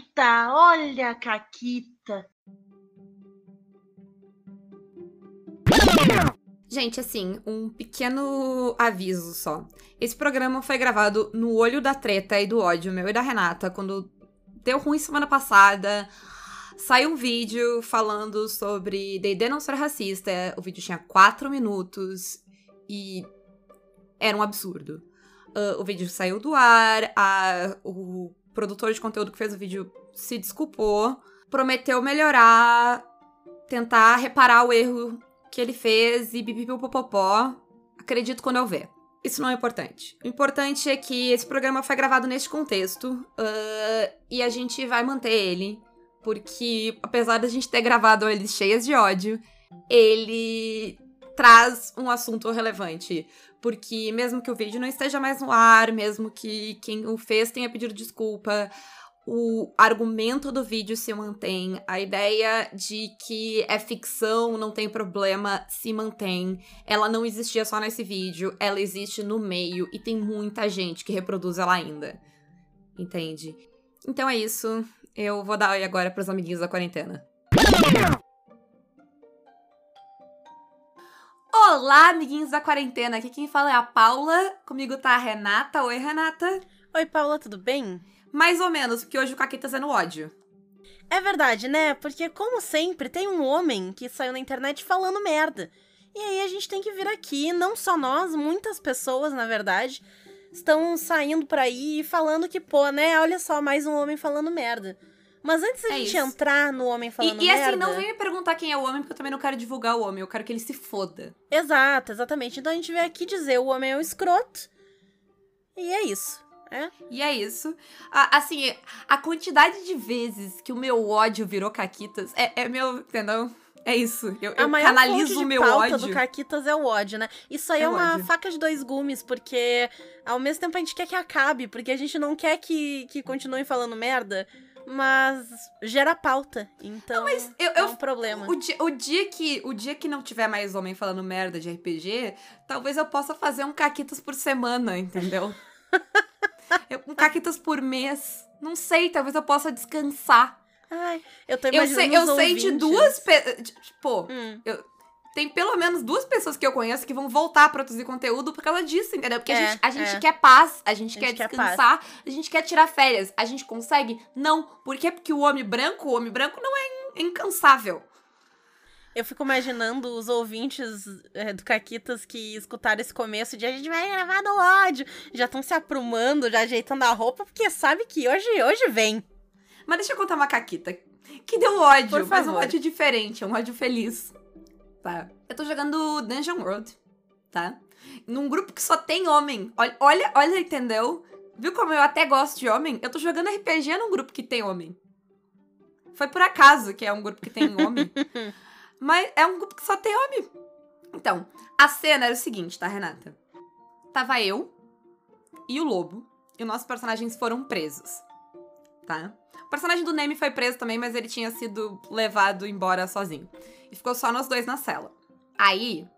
Caquita, olha a Caquita. Gente, assim, um pequeno aviso só. Esse programa foi gravado no olho da treta e do ódio meu e da Renata, quando deu ruim semana passada. Saiu um vídeo falando sobre D&D não ser racista. O vídeo tinha quatro minutos e era um absurdo. Uh, o vídeo saiu do ar, a, o produtor de conteúdo que fez o vídeo se desculpou, prometeu melhorar, tentar reparar o erro que ele fez e bipipopopó. Acredito quando eu ver. Isso não é importante. O importante é que esse programa foi gravado neste contexto uh, e a gente vai manter ele, porque apesar da gente ter gravado ele cheias de ódio, ele traz um assunto relevante. Porque mesmo que o vídeo não esteja mais no ar, mesmo que quem o fez tenha pedido desculpa, o argumento do vídeo se mantém, a ideia de que é ficção, não tem problema, se mantém. Ela não existia só nesse vídeo, ela existe no meio e tem muita gente que reproduz ela ainda. Entende? Então é isso. Eu vou dar oi agora pros amiguinhos da quarentena. Olá, amiguinhos da quarentena. Aqui quem fala é a Paula. Comigo tá a Renata. Oi, Renata. Oi, Paula, tudo bem? Mais ou menos, porque hoje o Caquetas é no ódio. É verdade, né? Porque, como sempre, tem um homem que saiu na internet falando merda. E aí a gente tem que vir aqui, não só nós, muitas pessoas, na verdade, estão saindo por aí e falando que, pô, né? Olha só, mais um homem falando merda. Mas antes da é gente isso. entrar no homem falando e, merda... E assim, não vem me perguntar quem é o homem, porque eu também não quero divulgar o homem. Eu quero que ele se foda. Exato, exatamente. Então a gente veio aqui dizer o homem é um escroto. E é isso. É? E é isso. A, assim, a quantidade de vezes que o meu ódio virou Caquitas é, é meu, entendeu? É isso. Eu, eu canalizo o meu ódio. do Caquitas é o ódio, né? Isso aí é, é uma ódio. faca de dois gumes, porque ao mesmo tempo a gente quer que acabe, porque a gente não quer que, que continue falando merda mas gera pauta. Então, não, mas eu, é um problema. O dia, o, dia que, o dia que não tiver mais homem falando merda de RPG, talvez eu possa fazer um caquitas por semana, entendeu? um caquitas por mês. Não sei, talvez eu possa descansar. Ai, eu tô imaginando Eu sei, eu sei de duas... Tipo, hum. eu, tem pelo menos duas pessoas que eu conheço que vão voltar a produzir conteúdo por causa disso, entendeu? Porque é, a gente, a gente é. quer paz, a gente, a gente quer descansar, a gente quer tirar férias. A gente consegue? Não. Por quê? Porque o homem branco, o homem branco não é incansável. Eu fico imaginando os ouvintes é, do Caquitas que escutaram esse começo de a gente vai gravar no ódio. Já estão se aprumando, já ajeitando a roupa, porque sabe que hoje, hoje vem. Mas deixa eu contar uma Caquita. Que deu ódio, mas um ódio diferente, um ódio feliz tá? Eu tô jogando Dungeon World, tá? Num grupo que só tem homem. Olha, olha, olha, entendeu? Viu como eu até gosto de homem? Eu tô jogando RPG num grupo que tem homem. Foi por acaso que é um grupo que tem homem. Mas é um grupo que só tem homem. Então, a cena era o seguinte, tá, Renata? Tava eu e o lobo. E os nossos personagens foram presos. Tá? O personagem do Neme foi preso também, mas ele tinha sido levado embora sozinho. E ficou só nós dois na cela. Aí,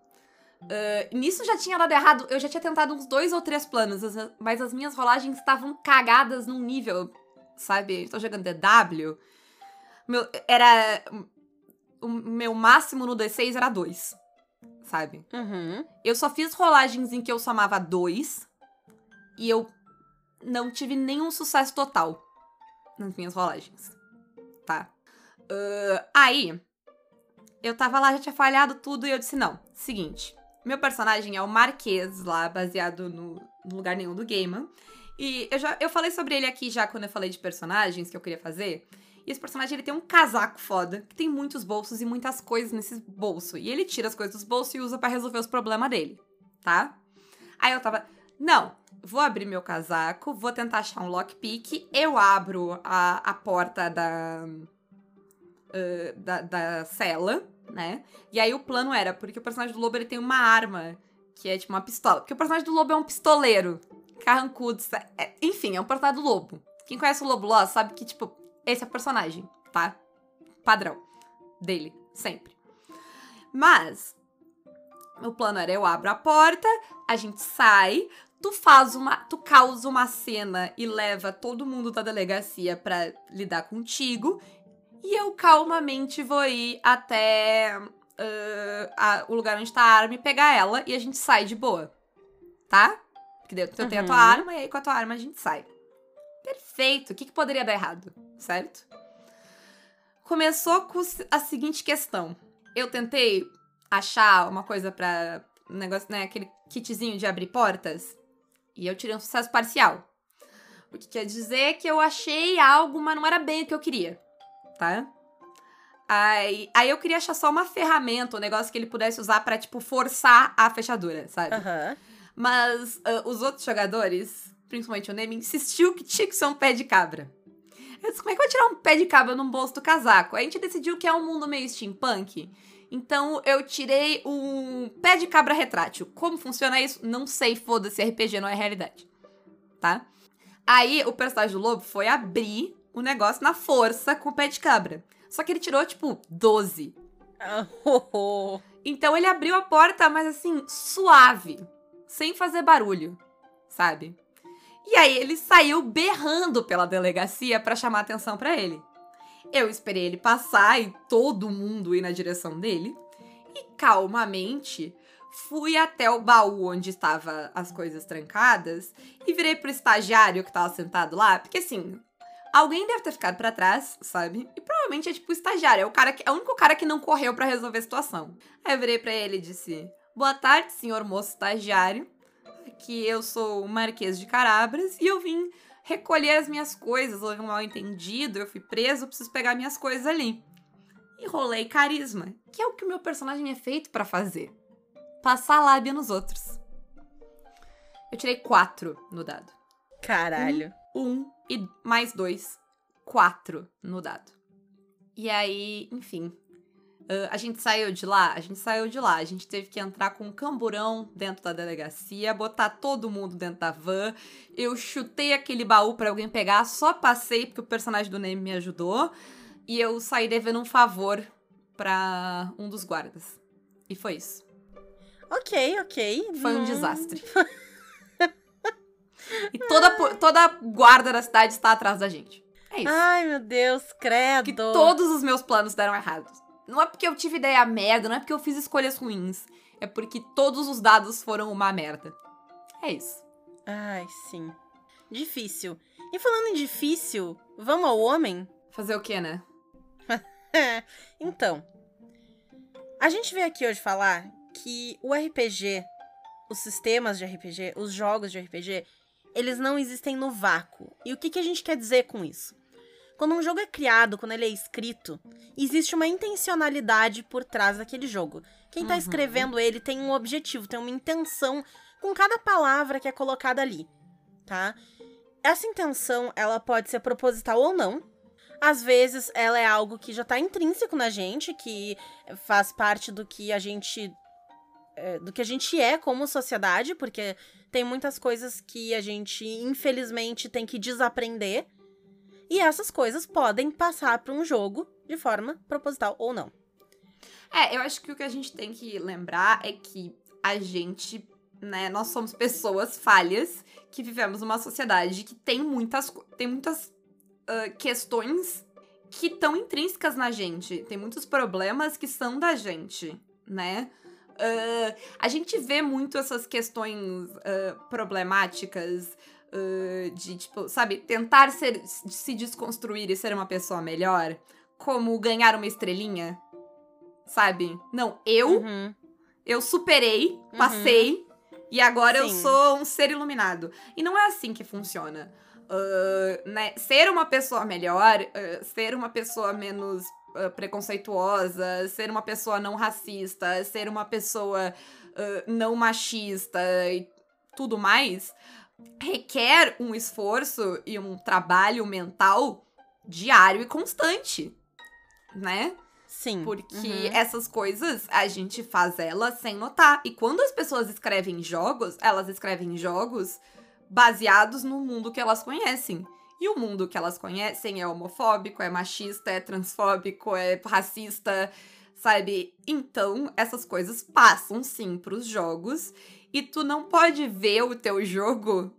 uh, nisso já tinha dado errado. Eu já tinha tentado uns dois ou três planos, mas as minhas rolagens estavam cagadas num nível, sabe? Estou jogando DW. Meu, era. O meu máximo no D6 era dois, sabe? Uhum. Eu só fiz rolagens em que eu somava dois e eu não tive nenhum sucesso total nas minhas rolagens, tá? Uh, aí, eu tava lá, já tinha falhado tudo, e eu disse: não, seguinte. Meu personagem é o Marquês, lá, baseado no, no lugar nenhum do game. E eu já eu falei sobre ele aqui já quando eu falei de personagens que eu queria fazer. E esse personagem ele tem um casaco foda, que tem muitos bolsos e muitas coisas nesses bolsos. E ele tira as coisas dos bolsos e usa para resolver os problemas dele, tá? Aí eu tava, não, vou abrir meu casaco, vou tentar achar um lockpick, eu abro a, a porta da, uh, da, da cela, né? E aí o plano era, porque o personagem do lobo ele tem uma arma, que é tipo uma pistola. Porque o personagem do lobo é um pistoleiro, carrancudo, é, enfim, é um personagem do lobo. Quem conhece o Lobo Lost sabe que, tipo, esse é o personagem, tá? Padrão dele, sempre. Mas, o plano era eu abro a porta, a gente sai, tu faz uma. Tu causa uma cena e leva todo mundo da delegacia pra lidar contigo. E eu calmamente vou ir até uh, a- o lugar onde tá a arma e pegar ela e a gente sai de boa. Tá? Porque eu tenho a tua Uhum. arma e aí com a tua arma a gente sai. Perfeito. O que, que poderia dar errado? Certo? Começou com a seguinte questão. Eu tentei achar uma coisa pra. Um negócio, né? Aquele kitzinho de abrir portas. E eu tirei um sucesso parcial. O que quer dizer que eu achei algo, mas não era bem o que eu queria. Tá? Aí, aí eu queria achar só uma ferramenta, um negócio que ele pudesse usar pra, tipo, forçar a fechadura, sabe? Aham. Mas ah, os outros jogadores, principalmente o Neme, insistiu que tinha que ser um pé de cabra. Eu disse, como é que eu vou tirar um pé de cabra num bolso do casaco? Aí a gente decidiu que é um mundo meio steampunk. Então eu tirei um pé de cabra retrátil. Como funciona isso? Não sei, foda-se, RPG não é realidade. Tá? Aí o personagem do lobo foi abrir o negócio na força com o pé de cabra. Só que ele tirou, tipo, 12. Ah. Então ele abriu a porta, mas assim, suave, sem fazer barulho, sabe? E aí ele saiu berrando pela delegacia pra chamar atenção pra ele. Eu esperei ele passar e todo mundo ir na direção dele e calmamente fui até o baú onde estavam as coisas trancadas e virei pro estagiário que tava sentado lá, porque assim, alguém deve ter ficado pra trás, sabe? E provavelmente é tipo o estagiário, é o cara que é o único cara que não correu pra resolver a situação. Aí eu virei pra ele e disse: "Boa tarde, senhor moço estagiário. Aqui eu sou o Marquês de Carabras e eu vim recolher as minhas coisas, houve um mal entendido, eu fui preso, eu preciso pegar minhas coisas ali." E rolei carisma, que é o que o meu personagem é feito pra fazer. Passar lábia nos outros. Eu tirei quatro no dado Caralho. um e mais dois, quatro no dado. E aí, enfim. a gente saiu de lá, a gente saiu de lá, a gente teve que entrar com um camburão dentro da delegacia, botar todo mundo dentro da van. Eu chutei aquele baú pra alguém pegar, só passei porque o personagem do Neme me ajudou. E eu saí devendo um favor pra um dos guardas. E foi isso. Ok, ok. Foi um Não- desastre. e toda, toda guarda da cidade está atrás da gente. É isso. Ai, meu Deus, credo. que todos os meus planos deram errados. Não é porque eu tive ideia merda, não é porque eu fiz escolhas ruins. É porque todos os dados foram uma merda. É isso. Ai, sim. Difícil. E falando em difícil, vamos ao homem? Fazer o quê, né? então, a gente veio aqui hoje falar que o RPG, os sistemas de RPG, os jogos de RPG, eles não existem no vácuo. E o que, que a gente quer dizer com isso? Quando um jogo é criado, quando ele é escrito, existe uma intencionalidade por trás daquele jogo. Quem tá Uhum. escrevendo ele tem um objetivo, tem uma intenção com cada palavra que é colocada ali, tá? Essa intenção, ela pode ser proposital ou não. Às vezes, ela é algo que já tá intrínseco na gente, que faz parte do que a gente é, do que a gente é como sociedade, porque tem muitas coisas que a gente, infelizmente, tem que desaprender. E essas coisas podem passar para um jogo de forma proposital ou não. É, eu acho que o que a gente tem que lembrar é que a gente, né, nós somos pessoas falhas que vivemos numa sociedade que tem muitas, tem muitas ah, questões que estão intrínsecas na gente. Tem muitos problemas que são da gente, né? Ah, a gente vê muito essas questões ah, problemáticas ah, de, tipo, sabe, tentar ser, se desconstruir e ser uma pessoa melhor, como ganhar uma estrelinha, sabe? Não, eu, Uhum. eu superei, passei, e agora eu Sim. sou um ser iluminado. E não é assim que funciona. Né? Ser uma pessoa melhor, ser uma pessoa menos preconceituosa, ser uma pessoa não racista, ser uma pessoa ah, não machista e tudo mais, requer um esforço e um trabalho mental diário e constante, né? Sim. Porque Uhum. essas coisas a gente faz elas sem notar. E quando as pessoas escrevem jogos, elas escrevem jogos baseados no mundo que elas conhecem. E o mundo que elas conhecem é homofóbico, é machista, é transfóbico, é racista, sabe? Então, essas coisas passam sim pros jogos. e tu não pode ver o teu jogo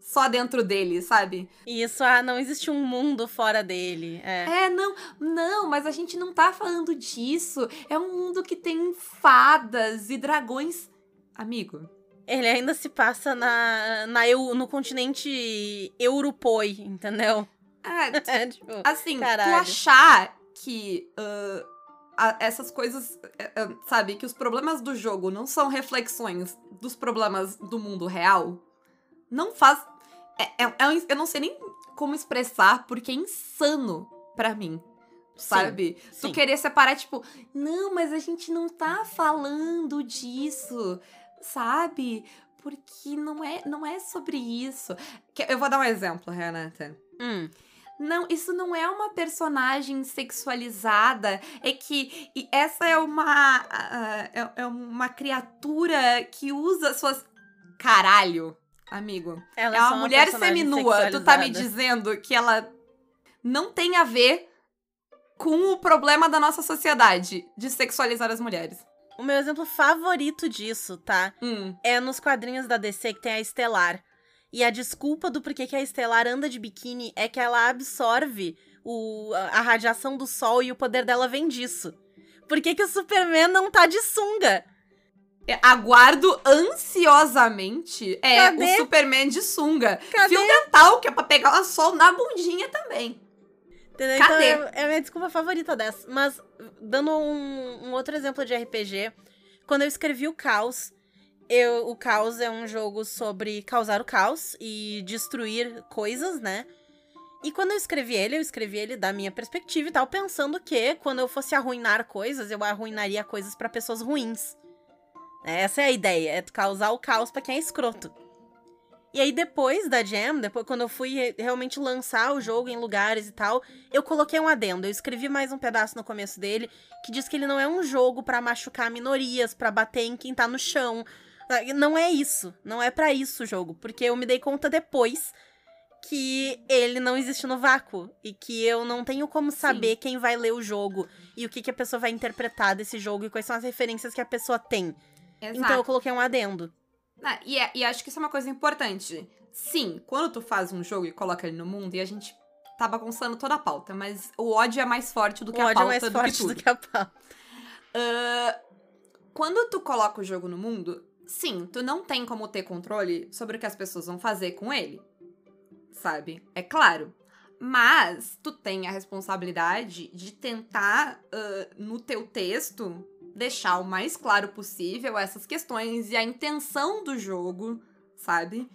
só dentro dele, sabe? Isso, ah, não existe um mundo fora dele. É. É, não, não, mas a gente não tá falando disso. É um mundo que tem fadas e dragões. Amigo, Ele ainda se passa na, na eu, no continente Europoi, entendeu? ah, É, tipo, assim, Caralho. tu achar que ah, a- essas coisas, ah, sabe, que os problemas do jogo não são reflexões dos problemas do mundo real, não faz. É, é- é eu não sei nem como expressar, porque é insano pra mim. Sabe? sim. Tu querer separar, tipo, não, mas a gente não tá falando disso, sabe? Porque não é, não é sobre isso. Eu vou dar um exemplo, Renata. Hum, Não, isso não é uma personagem sexualizada. É que essa é uma. ah, é, é uma criatura que usa suas. Caralho, amigo. ela É uma só mulher seminua. Tu tá me dizendo que ela não tem a ver com o problema da nossa sociedade de sexualizar as mulheres. O meu exemplo favorito disso, tá? Hum. É nos quadrinhos da DC que tem a Estelar. E a desculpa do porquê que a Estelar anda de biquíni é que ela absorve o, a radiação do sol e o poder dela vem disso. Por que, que o Superman não tá de sunga? É, Aguardo ansiosamente é Cadê? o Superman de sunga. Cadê? Fio dental, que é pra pegar o sol na bundinha também. Entendeu? Cadê? Então é, é a minha desculpa favorita dessa. Mas, dando um, um outro exemplo de RPG, quando eu escrevi o Caos, eu, o Caos é um jogo sobre causar o caos e destruir coisas, né? E quando eu escrevi ele, eu escrevi ele da minha perspectiva e tal, pensando que quando eu fosse arruinar coisas, eu arruinaria coisas pra pessoas ruins. Essa é a ideia, é causar o caos pra quem é escroto. E aí depois da Jam, depois quando eu fui re- realmente lançar o jogo em lugares e tal, eu coloquei um adendo. Eu escrevi mais um pedaço no começo dele que diz que ele não é um jogo pra machucar minorias, pra bater em quem tá no chão. Ah, Não é isso, não é pra isso o jogo, porque eu me dei conta depois que ele não existe no vácuo e que eu não tenho como saber quem vai ler o jogo e o que, que a pessoa vai interpretar desse jogo e quais são as referências que a pessoa tem. Exato. Então eu coloquei um adendo. Ah, e, é- e acho que isso é uma coisa importante. Sim, quando tu faz um jogo e coloca ele no mundo, e a gente tá bagunçando toda a pauta, mas o ódio é mais forte do que o a ódio é pauta mais do forte que tudo. do que a pauta. Ah, quando tu coloca o jogo no mundo, sim, tu não tem como ter controle sobre o que as pessoas vão fazer com ele. Sabe? É claro. Mas tu tem a responsabilidade de tentar, ah, no teu texto, deixar o mais claro possível essas questões e a intenção do jogo, sabe?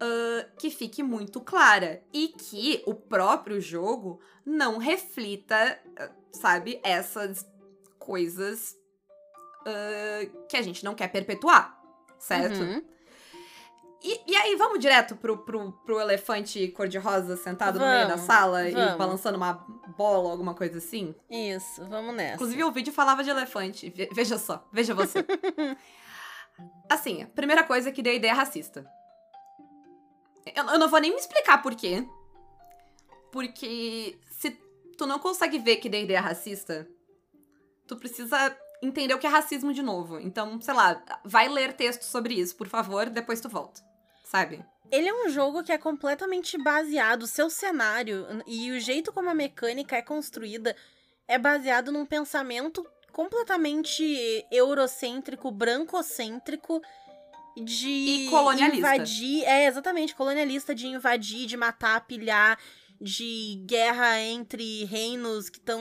Ah, que fique muito clara. E que o próprio jogo não reflita, ah, sabe, essas coisas ah, que a gente não quer perpetuar, certo? Uhum. E, e aí, vamos direto pro, pro, pro elefante cor-de-rosa sentado no meio da Vamos, sala e vamos. balançando uma bola, alguma coisa assim? Isso, vamos nessa. Inclusive, o vídeo falava de elefante. Ve- veja só, veja você. assim, a primeira coisa é que D&D é racista. Eu, eu não vou nem me explicar por quê. Porque se tu não consegue ver que D&D é racista, tu precisa entender o que é racismo de novo. Então, sei lá, vai ler texto sobre isso, por favor, depois tu volta. Sabe? Ele é um jogo que é completamente baseado, o seu cenário e o jeito como a mecânica é construída é baseado num pensamento completamente eurocêntrico, brancocêntrico de E colonialista. invadir, é exatamente colonialista de invadir, de matar, pilhar, de guerra entre reinos que estão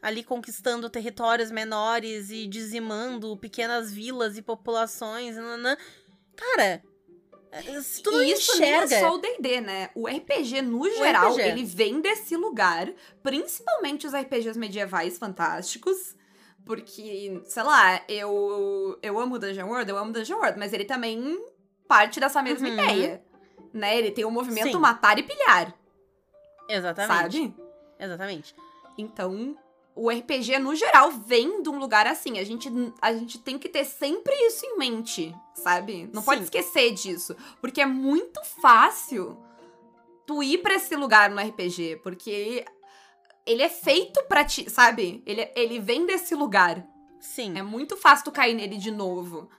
ali conquistando territórios menores e dizimando pequenas vilas e populações, cara, se tu não e isso enxerga, nem é só o D&D, né? O RPG, no geral, RPG. ele vem desse lugar. Principalmente os RPGs medievais fantásticos. Porque, sei lá, eu, eu amo Dungeon World, eu amo Dungeon World. Mas ele também parte dessa mesma Uhum. ideia. Né? Ele tem o movimento Sim. matar e pilhar, exatamente, sabe? exatamente. Então, o RPG, no geral, vem de um lugar assim. A gente, a gente tem que ter sempre isso em mente, sabe? Não pode Sim. esquecer disso. Porque é muito fácil tu ir pra esse lugar no RPG. Porque ele é feito pra ti, sabe? Ele, ele vem desse lugar. Sim. É muito fácil tu cair nele de novo.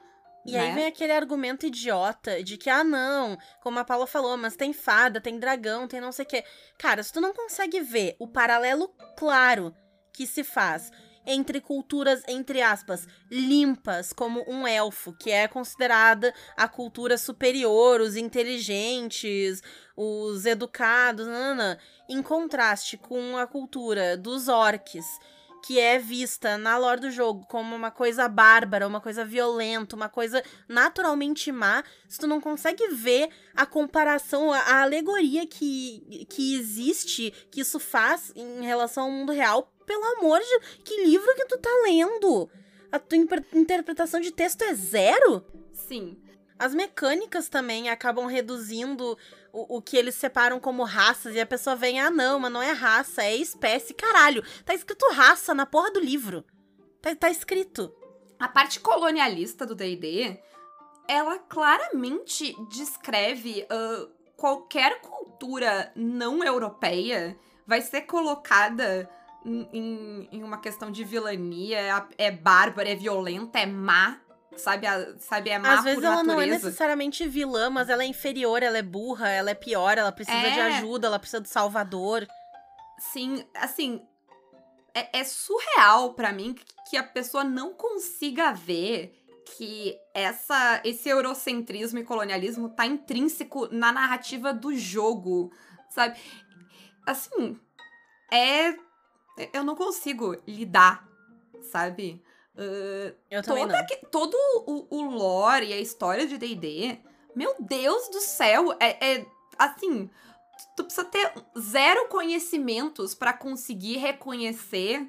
E né? aí vem aquele argumento idiota de que, ah, não, como a Paula falou, mas tem fada, tem dragão, tem não sei o quê. Cara, se tu não consegue ver o paralelo claro que se faz entre culturas, entre aspas, limpas, como um elfo, que é considerada a cultura superior, os inteligentes, os educados, nanana, em contraste com a cultura dos orcs, que é vista na lore do jogo como uma coisa bárbara, uma coisa violenta, uma coisa naturalmente má, se tu não consegue ver a comparação, a, a alegoria que, que existe, que isso faz em relação ao mundo real, pelo amor de que livro que tu tá lendo? A tua interpretação de texto é zero? Sim. As mecânicas também acabam reduzindo o, o que eles separam como raças e a pessoa vem, ah, não, mas não é raça, é espécie. Caralho, tá escrito raça na porra do livro. Tá, tá escrito. A parte colonialista do D&D, ela claramente descreve ah, qualquer cultura não europeia vai ser colocada em, em- uma questão de vilania, é bárbara, é violenta, é má, sabe? A- sabe é má Às vezes ela não é natureza. necessariamente vilã, mas ela é inferior, ela é burra, ela é pior, ela precisa de É. ajuda, ela precisa de salvador. Sim, assim, é, é surreal pra mim que- que a pessoa não consiga ver que essa esse eurocentrismo e colonialismo tá intrínseco na narrativa do jogo, sabe? Assim, é eu não consigo lidar, sabe? Ah, Eu também toda não. que- todo o, o lore e a história de D&D, meu Deus do céu, é, é assim, tu precisa ter zero conhecimentos pra conseguir reconhecer,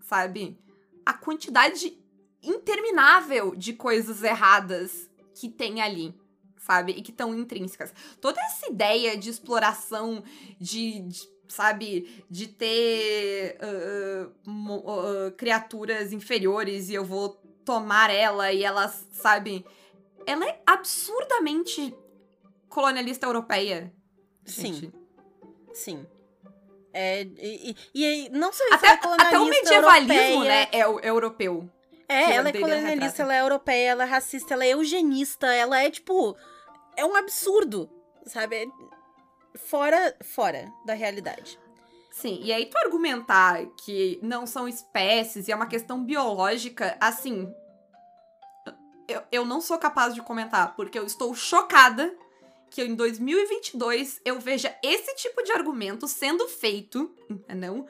sabe, a quantidade interminável de coisas erradas que tem ali, sabe, e que estão intrínsecas. Toda essa ideia de exploração de, de, sabe, de ter ah, mo- ah, criaturas inferiores e eu vou tomar ela e elas, sabe, ela é absurdamente colonialista europeia. Sim. gente. Sim. É, e, e- e não só isso, Até, ela é até o colonialista medievalismo, europeia. né, é o europeu. É, ela é colonialista, ela é europeia, ela é racista, ela é eugenista, ela é tipo. É um absurdo, sabe? É Fora, fora da realidade. Sim, e aí tu argumentar que não são espécies e é uma questão biológica, assim. Eu, eu não sou capaz de comentar, porque eu estou chocada que em 2022 eu veja esse tipo de argumento sendo feito, entendeu?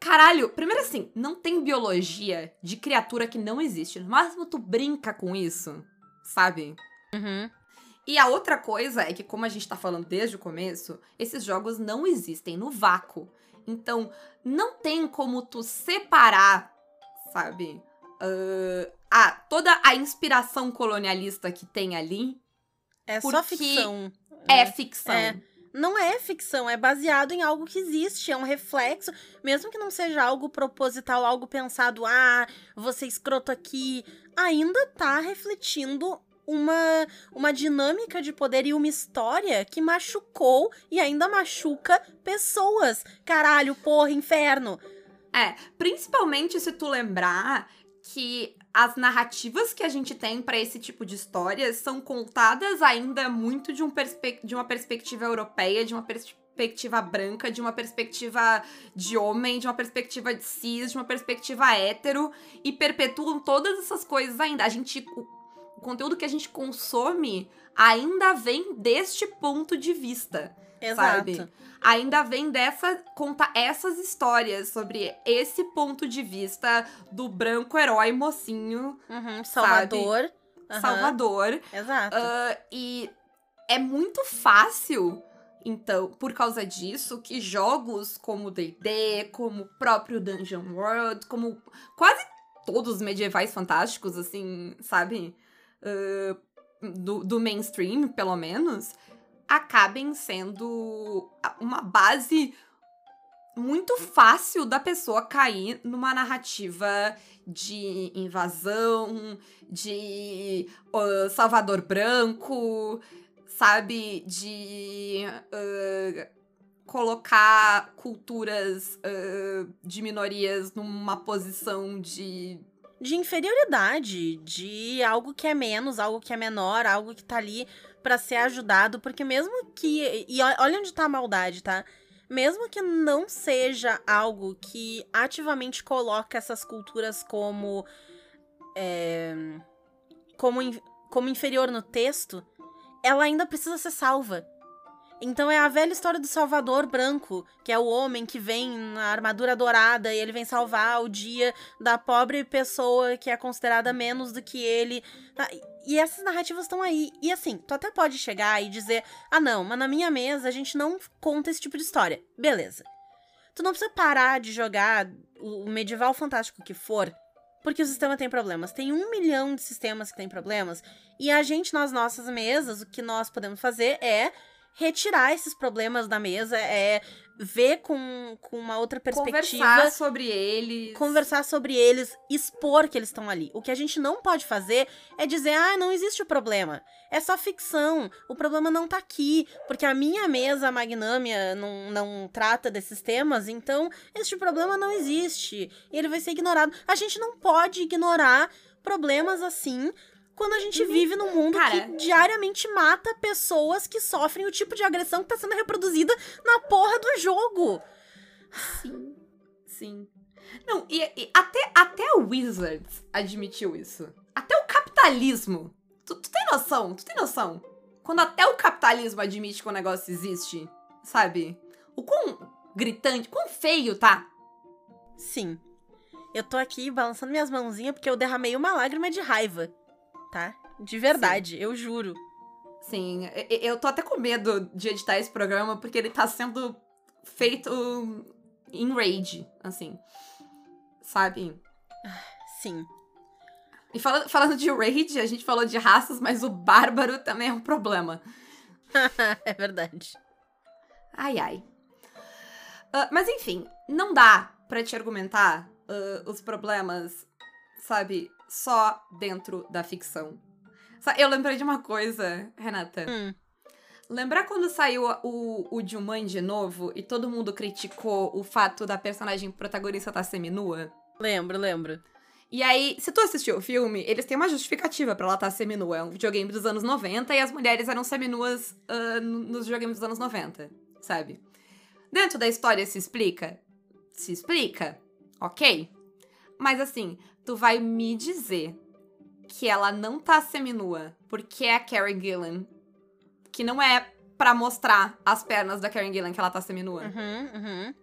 Caralho, primeiro assim, não tem biologia de criatura que não existe. No máximo tu brinca com isso, sabe? Uhum. E a outra coisa é que, como a gente tá falando desde o começo, esses jogos não existem no vácuo. Então, não tem como tu separar, sabe? ah, a, toda a inspiração colonialista que tem ali É só ficção. é ficção. É. Não é ficção, é baseado em algo que existe, é um reflexo, mesmo que não seja algo proposital, algo pensado, ah, você escroto aqui, ainda tá refletindo uma, uma dinâmica de poder e uma história que machucou e ainda machuca pessoas. Caralho, porra, inferno. Principalmente se tu lembrar que as narrativas que a gente tem pra esse tipo de histórias são contadas ainda muito de, um de uma perspectiva europeia, de uma perspectiva branca, de uma perspectiva de homem, de uma perspectiva de cis, de uma perspectiva hétero, e perpetuam todas essas coisas ainda. A gente. O, conteúdo que a gente consome ainda vem deste ponto de vista Exato. Sabe? ainda vem dessa conta essas histórias sobre esse ponto de vista do branco herói mocinho Uhum, Salvador. Aham, Salvador Exato. Ah, e é muito fácil então por causa disso que jogos como D&D como o próprio Dungeon World como quase todos os medievais fantásticos assim sabe Ah, do, do mainstream pelo menos acabem sendo uma base muito fácil da pessoa cair numa narrativa de invasão, de ah, Salvador Branco, sabe? De ah, colocar culturas ah, de minorias numa posição de de inferioridade, de algo que é menos, algo que é menor, algo que tá ali para ser ajudado, porque mesmo que e olha onde tá a maldade, tá? Mesmo que não seja algo que ativamente coloca essas culturas como é, como, como inferior no texto, ela ainda precisa ser salva. Então é a velha história do Salvador branco, que é o homem que vem na armadura dourada e ele vem salvar o dia da pobre pessoa que é considerada menos do que ele. Tá, e essas narrativas estão aí. E assim, tu até pode chegar e dizer: ah, não, mas na minha mesa a gente não conta esse tipo de história. Beleza. Tu não precisa parar de jogar o medieval fantástico que for porque o sistema tem problemas. Tem um milhão de sistemas que tem problemas. E a gente, nas nossas mesas, o que nós podemos fazer é retirar esses problemas da mesa, é ver com, com uma outra perspectiva. Conversar sobre eles. Conversar sobre eles, expor que eles estão ali. O que a gente não pode fazer é dizer, ah, não existe o problema. É só ficção. O problema não tá aqui. Porque a minha mesa magnâmia não, não trata desses temas, então este problema não existe. E ele vai ser ignorado. A gente não pode ignorar problemas assim quando a gente uhum. vive num mundo Cara, que diariamente mata pessoas que sofrem o tipo de agressão que tá sendo reproduzida na porra do jogo. Sim. Sim. Não, e, e até, até o Wizards admitiu isso. Até o capitalismo. Tu, tu tem noção? Tu tem noção? Quando até o capitalismo admite que o negócio existe, sabe? O quão gritante, quão feio tá? Sim. Eu tô aqui balançando minhas mãozinhas porque eu derramei uma lágrima de raiva tá? De verdade, Sim. eu juro. Sim, eu tô até com medo de editar esse programa porque ele tá sendo feito em rage, assim. Sabe? Sim. E falando, falando de rage, a gente falou de raças, mas o bárbaro também é um problema. é verdade. Ai, ai. Uh, mas enfim, não dá para te argumentar uh, os problemas, sabe, só dentro da ficção. Eu lembrei de uma coisa, Renata. Hum. Lembrar quando saiu o, o Jumanji novo e todo mundo criticou o fato da personagem protagonista estar tá seminua? Lembro, lembro. E aí, se tu assistiu o filme, eles têm uma justificativa para ela estar tá seminua. É um videogame dos anos 90 e as mulheres eram seminuas uh, nos videogames dos anos 90, sabe? Dentro da história se explica? Se explica, ok. Mas assim, tu vai me dizer que ela não tá seminua porque é a Karen Gillan, que não é para mostrar as pernas da Karen Gillan que ela tá seminua. Uhum, uhum.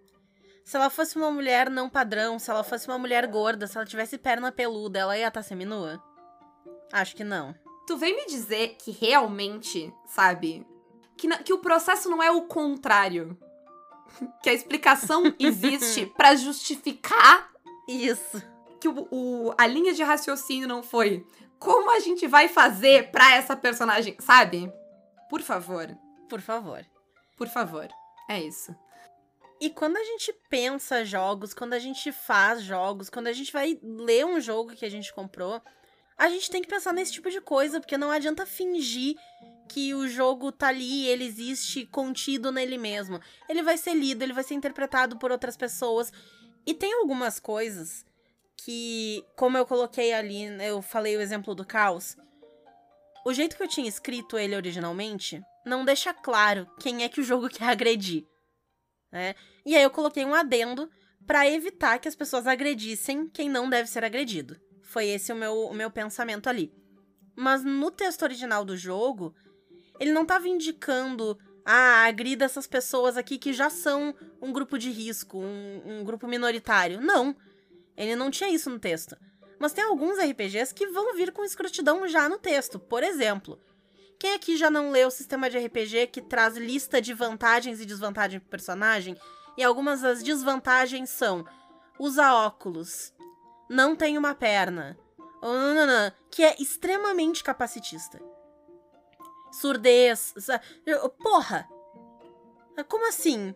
Se ela fosse uma mulher não padrão, se ela fosse uma mulher gorda, se ela tivesse perna peluda, ela ia estar tá seminua? Acho que não. Tu vem me dizer que realmente, sabe, que, que o processo não é o contrário. que a explicação existe para justificar isso que o, o, a linha de raciocínio não foi como a gente vai fazer pra essa personagem, sabe? Por favor. Por favor. Por favor. É isso. E quando a gente pensa jogos, quando a gente faz jogos, quando a gente vai ler um jogo que a gente comprou, a gente tem que pensar nesse tipo de coisa, porque não adianta fingir que o jogo tá ali, ele existe contido nele mesmo. Ele vai ser lido, ele vai ser interpretado por outras pessoas. E tem algumas coisas que, como eu coloquei ali, né, eu falei o exemplo do caos. O jeito que eu tinha escrito ele originalmente não deixa claro quem é que o jogo quer agredir. Né? E aí eu coloquei um adendo para evitar que as pessoas agredissem quem não deve ser agredido. Foi esse o meu, o meu pensamento ali. Mas no texto original do jogo, ele não estava indicando, ah, agrida essas pessoas aqui que já são um grupo de risco, um, um grupo minoritário. Não. Ele não tinha isso no texto. Mas tem alguns RPGs que vão vir com escrotidão já no texto. Por exemplo, quem aqui já não leu o sistema de RPG que traz lista de vantagens e desvantagens pro personagem? E algumas das desvantagens são: usa óculos, não tem uma perna, que é extremamente capacitista. Surdez, porra! Como assim?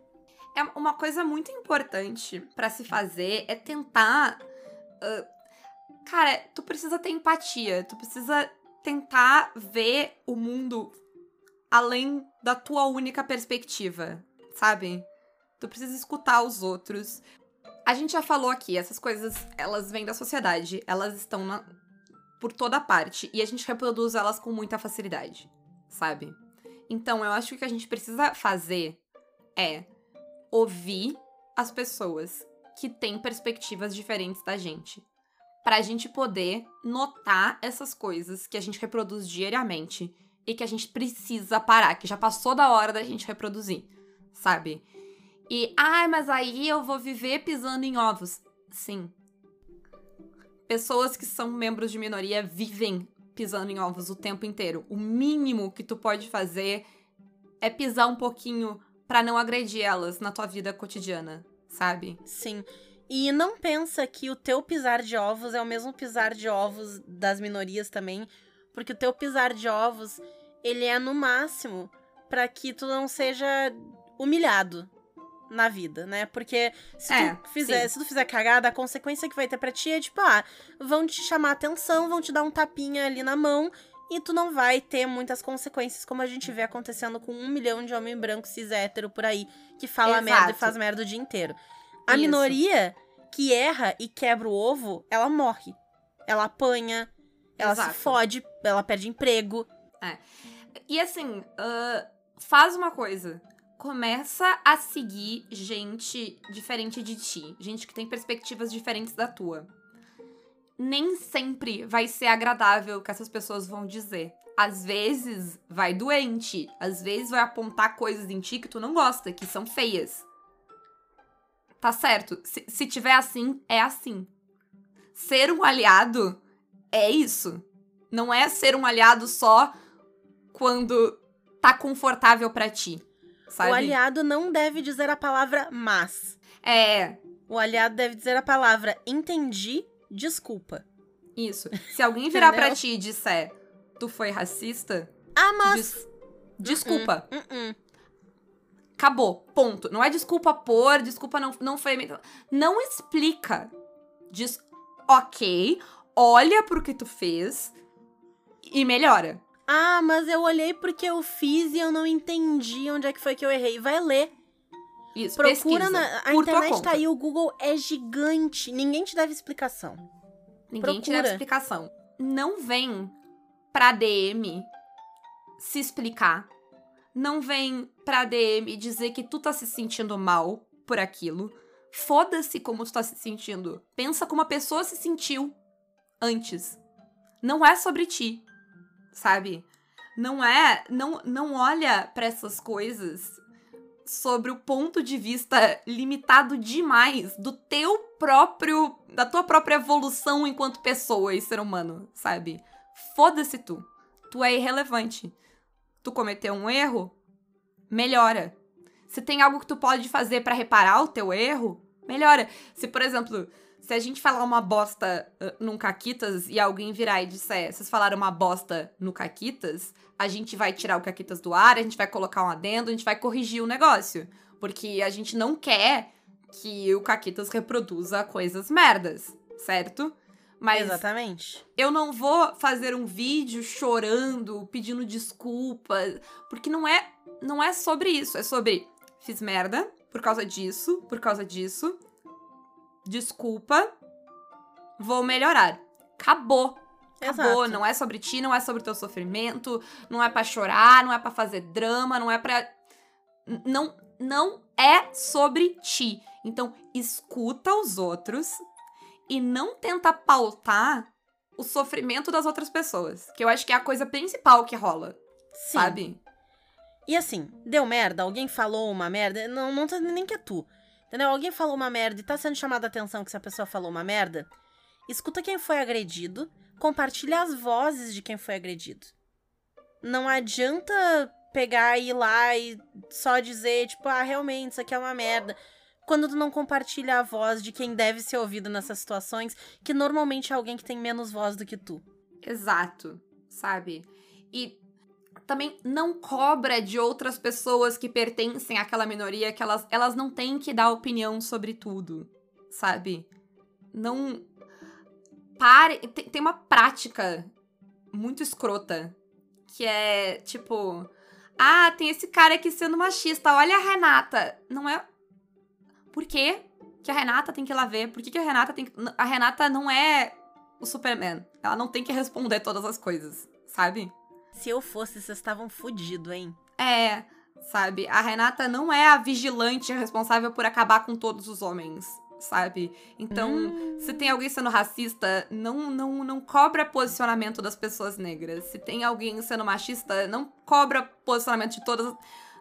é uma coisa muito importante para se fazer é tentar. Uh, cara, tu precisa ter empatia, tu precisa tentar ver o mundo além da tua única perspectiva, sabe? Tu precisa escutar os outros. A gente já falou aqui, essas coisas, elas vêm da sociedade, elas estão na- por toda parte e a gente reproduz elas com muita facilidade, sabe? Então, eu acho que o que a gente precisa fazer é ouvir as pessoas que têm perspectivas diferentes da gente. Pra gente poder notar essas coisas que a gente reproduz diariamente e que a gente precisa parar, que já passou da hora da gente reproduzir, sabe? E, ai, mas aí eu vou viver pisando em ovos. Sim. Pessoas que são membros de minoria vivem pisando em ovos o tempo inteiro. O mínimo que tu pode fazer é pisar um pouquinho pra não agredir elas na tua vida cotidiana, sabe? Sim. E não pensa que o teu pisar de ovos é o mesmo pisar de ovos das minorias também, porque o teu pisar de ovos, ele é no máximo pra que tu não seja humilhado na vida, né? Porque se É, tu fizer, sim. se tu fizer cagada, a consequência que vai ter pra ti é tipo, ah, vão te chamar atenção, vão te dar um tapinha ali na mão e tu não vai ter muitas consequências, como a gente vê acontecendo com um milhão de homem branco cis hétero por aí, que fala Exato. merda e faz merda o dia inteiro. A Isso. minoria que erra e quebra o ovo, ela morre. Ela apanha, ela Exato. se fode, ela perde emprego. E assim, ah, faz uma coisa. Começa a seguir gente diferente de ti. Gente que tem perspectivas diferentes da tua. Nem sempre vai ser agradável o que essas pessoas vão dizer. Às vezes vai doente. Às vezes vai apontar coisas em ti que tu não gosta, que são feias. Tá certo. Se, se tiver assim, é assim. Ser um aliado é isso. Não é ser um aliado só quando tá confortável pra ti. Sabe? O aliado não deve dizer a palavra mas. É, O aliado deve dizer a palavra entendi, desculpa. isso. Se alguém virar pra Entendeu? ti e disser tu foi racista, Ah, mas. diz, desculpa. Uh-uh. Acabou. Ponto. Não é desculpa por, desculpa não, não foi. Não explica. Diz, ok, olha pro que tu fez e melhora. Ah, mas eu olhei porque eu fiz e eu não entendi onde é que foi que eu errei. Vai ler. Isso, Procura pesquisa, na. A internet tá aí, o Google é gigante. Ninguém te deve explicação. Ninguém te Procura. dá explicação. Não vem pra DM se explicar. Não vem pra DM dizer que tu tá se sentindo mal por aquilo. Foda-se como tu tá se sentindo. Pensa como a pessoa se sentiu antes. Não é sobre ti, sabe? Não é, não não olha pra essas coisas sobre o ponto de vista limitado demais do teu próprio, da tua própria evolução enquanto pessoa e ser humano, sabe? Foda-se tu. Tu é irrelevante. Tu cometeu um erro, melhora. Se tem algo que tu pode fazer pra reparar o teu erro, melhora. Se, por exemplo, se a gente falar uma bosta uh, num Caquitas e alguém virar e disser, vocês falaram uma bosta no Caquitas, a gente vai tirar o Caquitas do ar, a gente vai colocar um adendo, a gente vai corrigir o negócio. Porque a gente não quer que o Caquitas reproduza coisas merdas, certo? Mas Exatamente. eu não vou fazer um vídeo chorando, pedindo desculpas, porque não é, não é sobre isso, é sobre fiz merda por causa disso, por causa disso. Desculpa. Vou melhorar. Acabou. Acabou, Exato. não é sobre ti, não é sobre teu sofrimento, não é pra chorar, não é pra fazer drama, não é pra N- não não é sobre ti. Então, escuta os outros e não tenta pautar o sofrimento das outras pessoas, que eu acho que é a coisa principal que rola, Sim. sabe? E assim, deu merda, alguém falou uma merda, não, não tá nem que é tu. Entendeu? Alguém falou uma merda e tá sendo chamada a atenção que essa pessoa falou uma merda. Escuta quem foi agredido, compartilha as vozes de quem foi agredido. Não adianta pegar e ir lá e só dizer, tipo, ah, realmente, isso aqui é uma merda. Quando tu não compartilha a voz de quem deve ser ouvido nessas situações, que normalmente é alguém que tem menos voz do que tu. Exato, sabe? E também não cobra de outras pessoas que pertencem àquela minoria que elas, elas não têm que dar opinião sobre tudo, sabe? Não. Pare. Tem, tem uma prática muito escrota que é tipo. Ah, tem esse cara aqui sendo machista, olha a Renata. Não é. Por quê? que a Renata tem que ir lá ver? Por que, que a Renata tem que. A Renata não é o Superman. Ela não tem que responder todas as coisas, sabe? Se eu fosse, vocês estavam fudidos, hein? É, sabe? A Renata não é a vigilante responsável por acabar com todos os homens, sabe? Então, Hum. se tem alguém sendo racista, não, não, não cobra posicionamento das pessoas negras. Se tem alguém sendo machista, não cobra posicionamento de todas.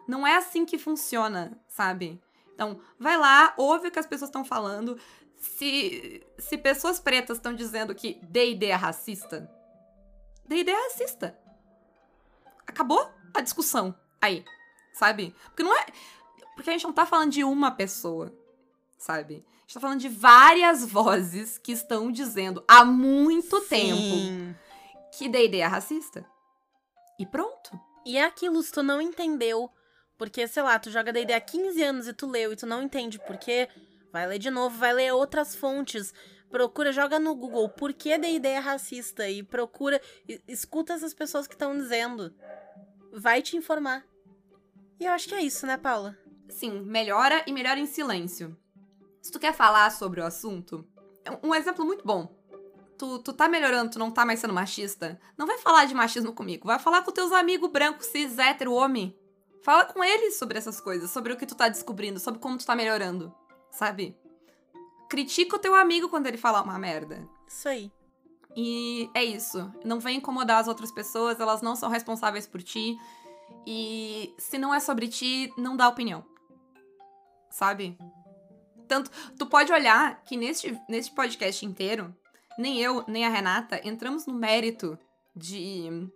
Não é assim que funciona, sabe? Então, vai lá, ouve o que as pessoas estão falando. Se, se pessoas pretas estão dizendo que D&D é racista, D&D é racista. Acabou a discussão aí, sabe? Porque não é... Porque a gente não tá falando de uma pessoa, sabe? A gente tá falando de várias vozes que estão dizendo há muito tempo Sim. que D&D é racista. E pronto. E é aquilo, se tu não entendeu, porque, sei lá, tu joga D&D há 15 anos e tu leu e tu não entende por quê, vai ler de novo, vai ler outras fontes. Procura, joga no Google por que D&D é racista e procura, e- escuta essas pessoas que estão dizendo. Vai te informar. E eu acho que é isso, né, Paula? Sim, melhora e melhora em silêncio. Se tu quer falar sobre o assunto, é um- um exemplo muito bom. Tu, tu tá melhorando, tu não tá mais sendo machista, não vai falar de machismo comigo, vai falar com teus amigos brancos, cis, hétero, homem. Fala com eles sobre essas coisas, sobre o que tu tá descobrindo, sobre como tu tá melhorando, sabe? Critica o teu amigo quando ele falar uma merda. Isso aí. E é isso. Não vem incomodar as outras pessoas, elas não são responsáveis por ti. E se não é sobre ti, não dá opinião. Sabe? Tanto, tu pode olhar que neste, neste podcast inteiro, nem eu, nem a Renata entramos no mérito de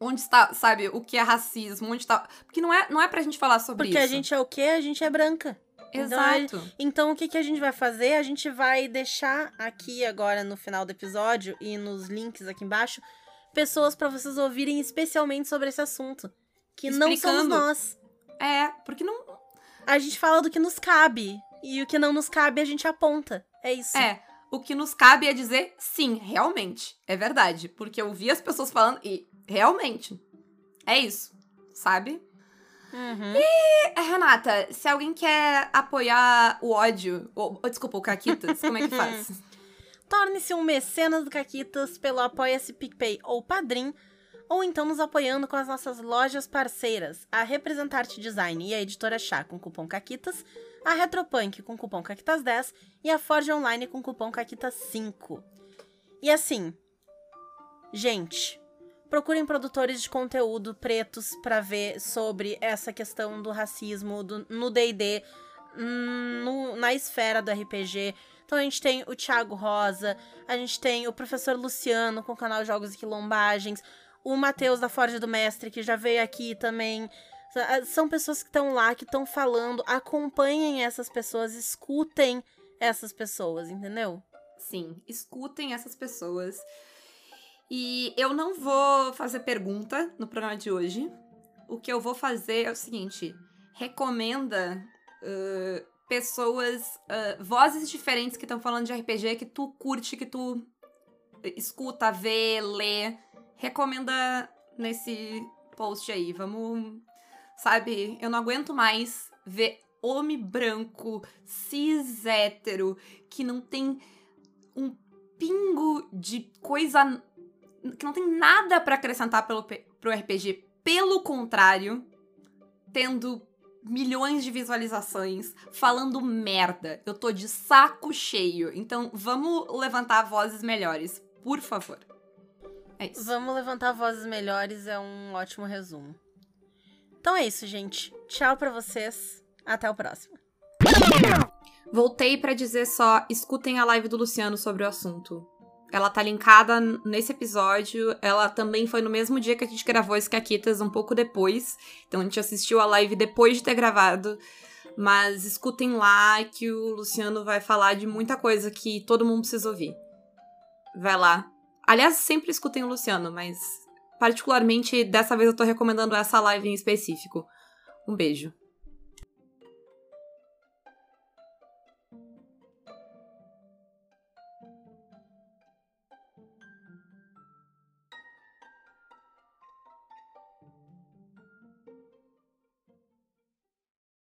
onde está, sabe, o que é racismo, onde está. Porque não é, não é pra gente falar sobre Porque isso. a gente é o quê? A gente é branca. Então, Exato. Então, o que, que a gente vai fazer? A gente vai deixar aqui agora no final do episódio e nos links aqui embaixo pessoas pra vocês ouvirem especialmente sobre esse assunto. Que não somos Explicando. nós. É, porque não. A gente fala do que nos cabe. E o que não nos cabe, a gente aponta. É isso. É, o que nos cabe é dizer sim, realmente. É verdade. Porque eu vi as pessoas falando e realmente. É isso. Sabe? Uhum. É, Renata, se alguém quer apoiar o ódio. Ou, ou, desculpa, o Caquitas, como é que faz? Torne-se um mecenas do Caquitas pelo Apoia-se PicPay ou Padrim, ou então nos apoiando com as nossas lojas parceiras, a Representarte Design e a Editora Chá com cupom Caquitas, a Retropunk com cupom Caquitas10 e a Forge Online com cupom Caquitas5. E assim, gente, procurem produtores de conteúdo pretos pra ver sobre essa questão do racismo do- no D&D, hum, na esfera do RPG, então a gente tem o Thiago Rosa, a gente tem o professor Luciano com o canal Jogos e Quilombagens, o Matheus da Forja do Mestre, que já veio aqui também. São pessoas que estão lá, que estão falando. Acompanhem essas pessoas, escutem essas pessoas, entendeu? Sim, escutem essas pessoas. E eu não vou fazer pergunta no programa de hoje. O que eu vou fazer é o seguinte: recomenda ãh, pessoas, ãh, vozes diferentes que estão falando de RPG que tu curte, que tu escuta, vê, lê. Recomenda nesse post aí. Vamos. Sabe, eu não aguento mais ver homem branco, cis hétero, que não tem um pingo de coisa. Que não tem nada pra acrescentar pelo, pro RPG. Pelo contrário, tendo milhões de visualizações, falando merda. Eu tô de saco cheio. Então vamos levantar vozes melhores, por favor. É isso. Vamos levantar vozes melhores, é um ótimo resumo. Então é isso, gente. Tchau pra vocês. Até o próximo. Voltei pra dizer só, escutem a live do Luciano sobre o assunto. Ela tá linkada nesse episódio. Ela também foi no mesmo dia que a gente gravou esse Caquitas, um pouco depois. Então a gente assistiu a live depois de ter gravado. Mas escutem lá que o Luciano vai falar de muita coisa que todo mundo precisa ouvir. Vai lá. Aliás, sempre escutem o Luciano, mas particularmente dessa vez eu tô recomendando essa live em específico. Um beijo.